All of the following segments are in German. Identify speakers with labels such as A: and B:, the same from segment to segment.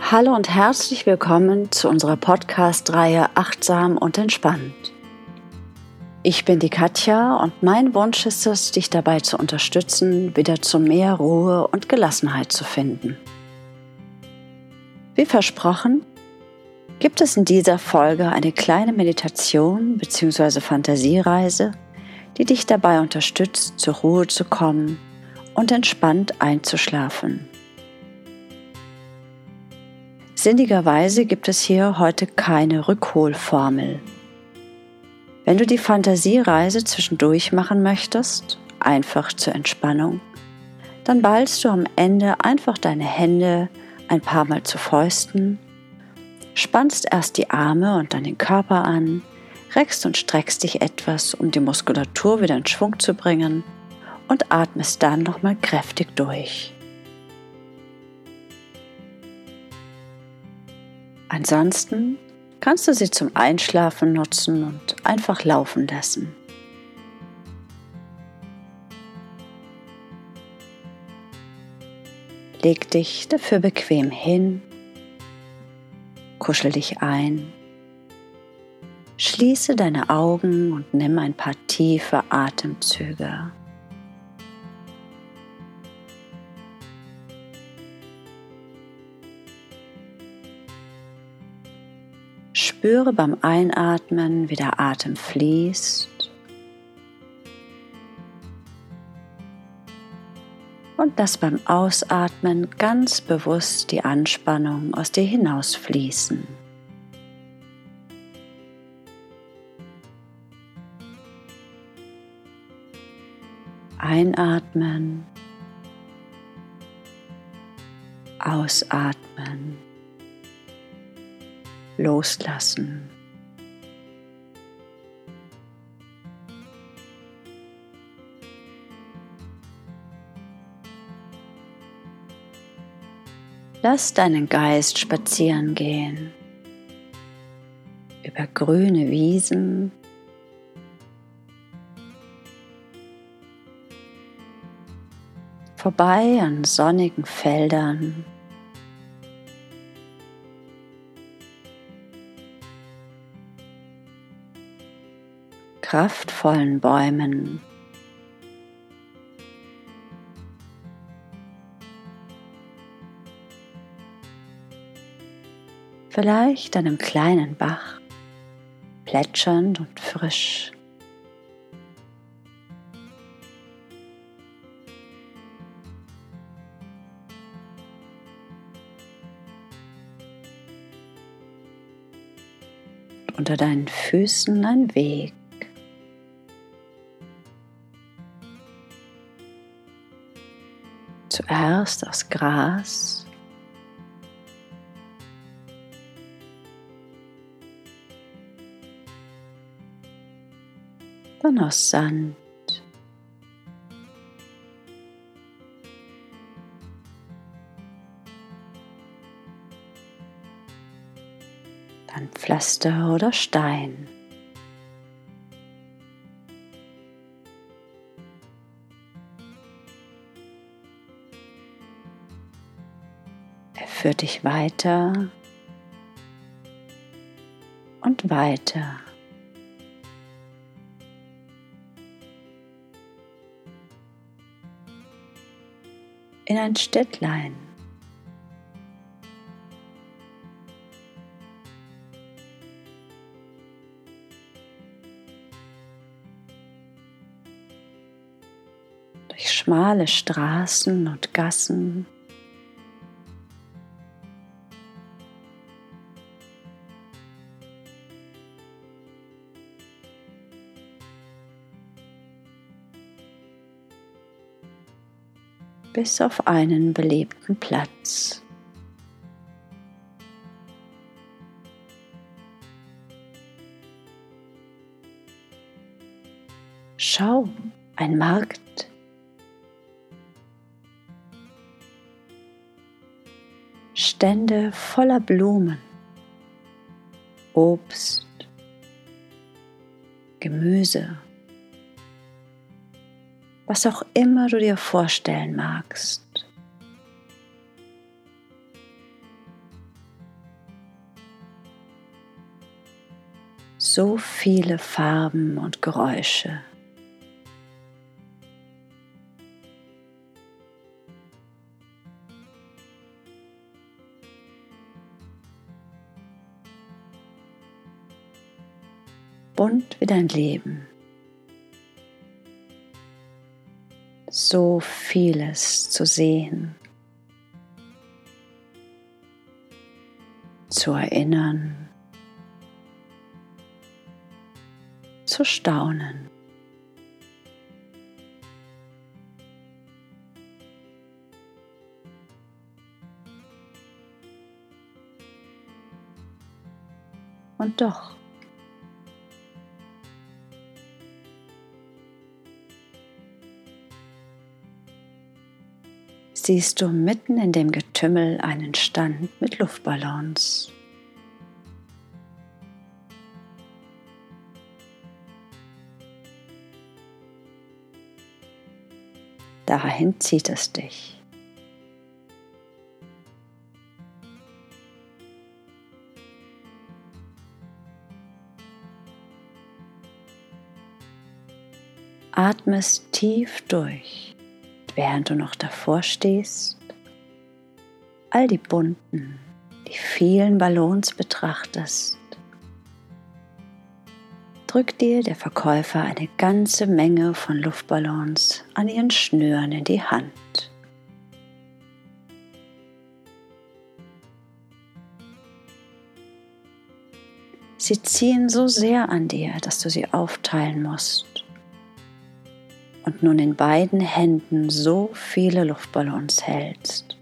A: Hallo und herzlich willkommen zu unserer Podcast-Reihe Achtsam und Entspannt. Ich bin die Katja und mein Wunsch ist es, dich dabei zu unterstützen, wieder zu mehr Ruhe und Gelassenheit zu finden. Wie versprochen, gibt es in dieser Folge eine kleine Meditation bzw. Fantasiereise, die dich dabei unterstützt, zur Ruhe zu kommen und entspannt einzuschlafen. Sinnigerweise gibt es hier heute keine Rückholformel. Wenn du die Fantasiereise zwischendurch machen möchtest, einfach zur Entspannung, dann ballst du am Ende einfach deine Hände ein paar Mal zu Fäusten, spannst erst die Arme und dann den Körper an, reckst und streckst dich etwas, um die Muskulatur wieder in Schwung zu bringen und atmest dann nochmal kräftig durch. Ansonsten kannst du sie zum Einschlafen nutzen und einfach laufen lassen. Leg dich dafür bequem hin, kuschel dich ein, schließe deine Augen und nimm ein paar tiefe Atemzüge. Spüre beim Einatmen, wie der Atem fließt. Und lass beim Ausatmen ganz bewusst die Anspannung aus dir hinausfließen. Einatmen, ausatmen loslassen. Lass deinen Geist spazieren gehen. Über grüne Wiesen, vorbei an sonnigen Feldern kraftvollen Bäumen. Vielleicht einem kleinen Bach, plätschernd und frisch. unter deinen Füßen ein Weg. Zuerst aus Gras, dann aus Sand. Dann Pflaster oder Stein. Führt dich weiter und weiter. In ein Städtlein. Durch schmale Straßen und Gassen. Bis auf einen belebten Platz. Schau, ein Markt. Stände voller Blumen, Obst, Gemüse was auch immer du dir vorstellen magst. So viele Farben und Geräusche. Bunt wie dein Leben. So vieles zu sehen, zu erinnern, zu staunen. Und doch siehst du mitten in dem Getümmel einen Stand mit Luftballons. Dahin zieht es dich. Atmest tief durch während du noch davor stehst, all die bunten, die vielen Ballons betrachtest, drückt dir der Verkäufer eine ganze Menge von Luftballons an ihren Schnüren in die Hand. Sie ziehen so sehr an dir, dass du sie aufteilen musst und nun in beiden Händen so viele Luftballons hältst.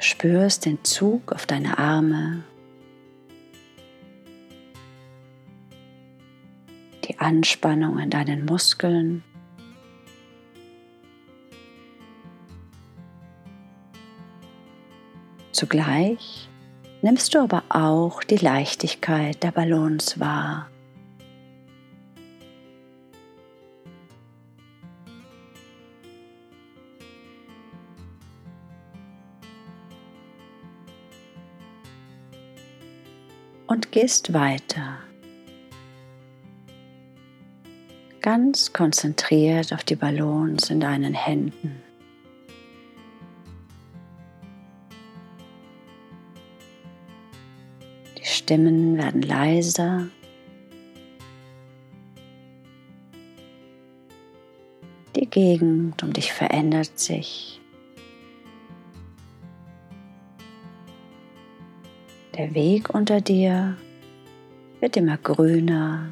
A: Spürst den Zug auf deine Arme, die Anspannung in deinen Muskeln. Zugleich nimmst du aber auch die Leichtigkeit der Ballons wahr. Und gehst weiter. Ganz konzentriert auf die Ballons in deinen Händen. Stimmen werden leiser. Die Gegend um dich verändert sich. Der Weg unter dir wird immer grüner,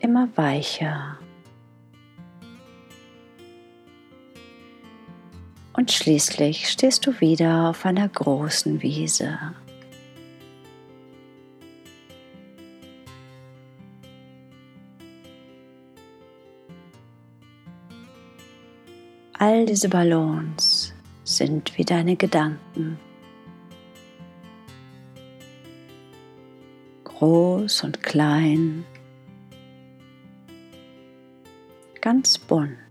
A: immer weicher. Und schließlich stehst du wieder auf einer großen Wiese. All diese Ballons sind wie deine Gedanken. Groß und klein, ganz bunt.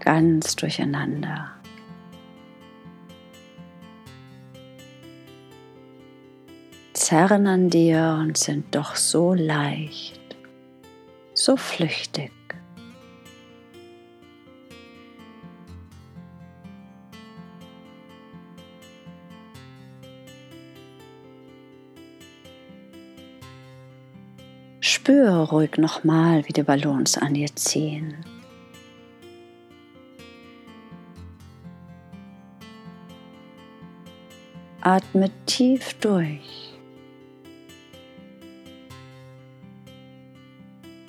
A: Ganz durcheinander. Zerren an dir und sind doch so leicht, so flüchtig. Spüre ruhig nochmal, wie die Ballons an dir ziehen. Atme tief durch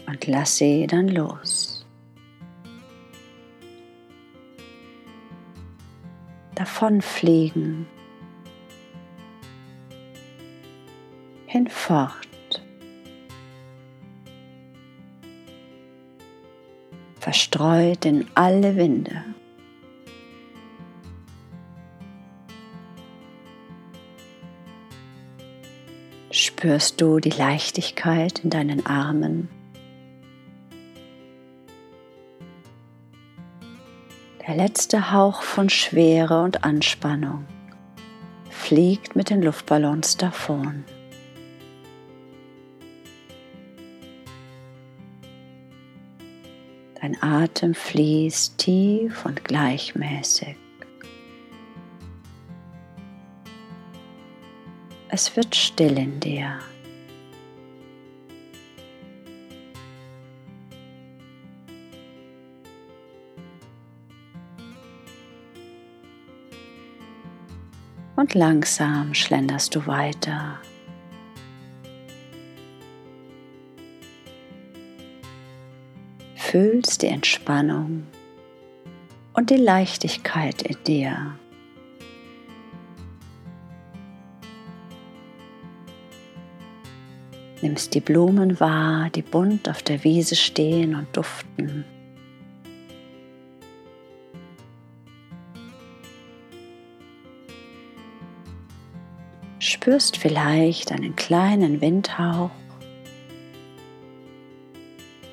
A: und lass sie dann los. Davonfliegen, hinfort. Verstreut in alle Winde. spürst du die Leichtigkeit in deinen Armen, der letzte Hauch von Schwere und Anspannung fliegt mit den Luftballons davon. Dein Atem fließt tief und gleichmäßig. Es wird still in dir. Und langsam schlenderst du weiter. Fühlst die Entspannung und die Leichtigkeit in dir. Nimmst die Blumen wahr, die bunt auf der Wiese stehen und duften. Spürst vielleicht einen kleinen Windhauch,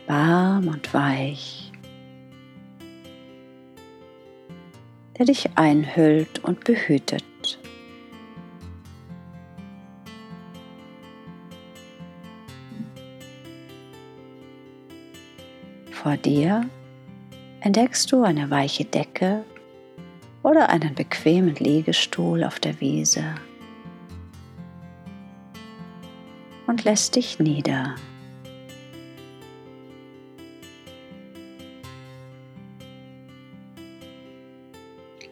A: warm und weich, der dich einhüllt und behütet. Vor dir entdeckst du eine weiche Decke oder einen bequemen Liegestuhl auf der Wiese und lässt dich nieder.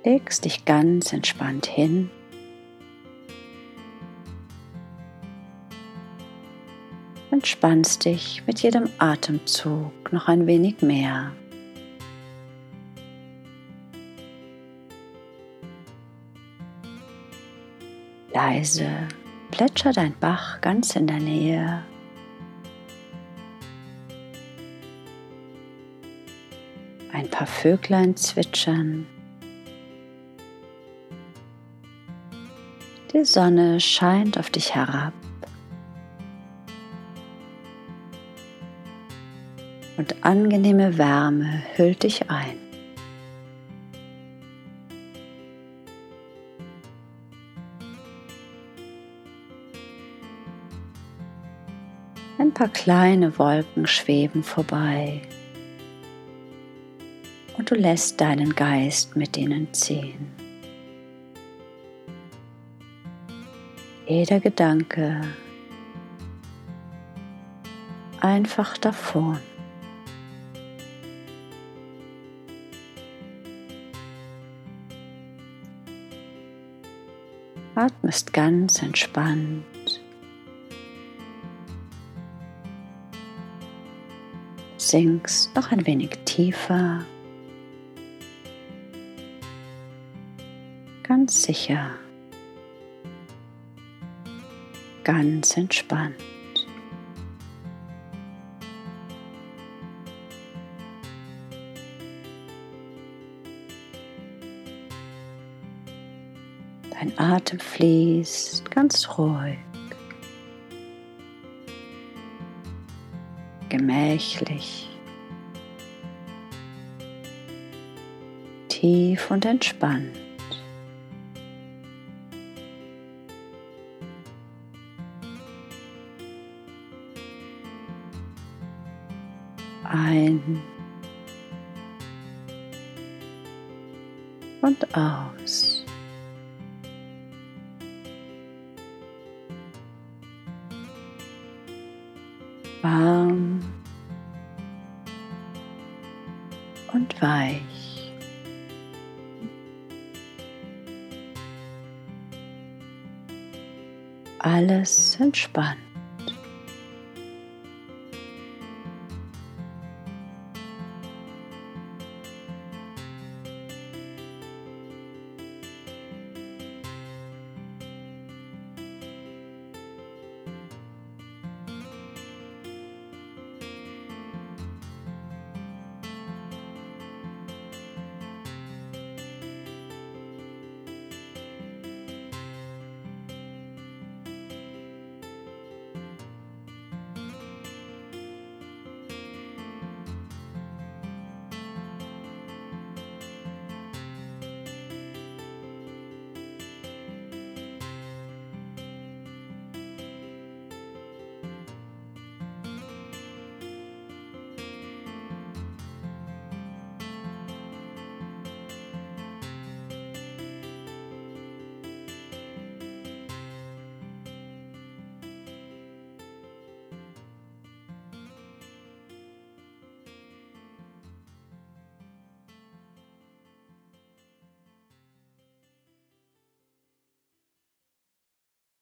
A: Legst dich ganz entspannt hin entspannst dich mit jedem Atemzug noch ein wenig mehr. Leise plätschert ein Bach ganz in der Nähe. Ein paar Vöglein zwitschern. Die Sonne scheint auf dich herab. Und angenehme Wärme hüllt dich ein. Ein paar kleine Wolken schweben vorbei und du lässt deinen Geist mit ihnen ziehen. Jeder Gedanke einfach davon. Atmest ganz entspannt. Sinkst noch ein wenig tiefer. Ganz sicher. Ganz entspannt. Atem fließt ganz ruhig, gemächlich, tief und entspannt. Ein und aus. Warm und weich. Alles entspannt.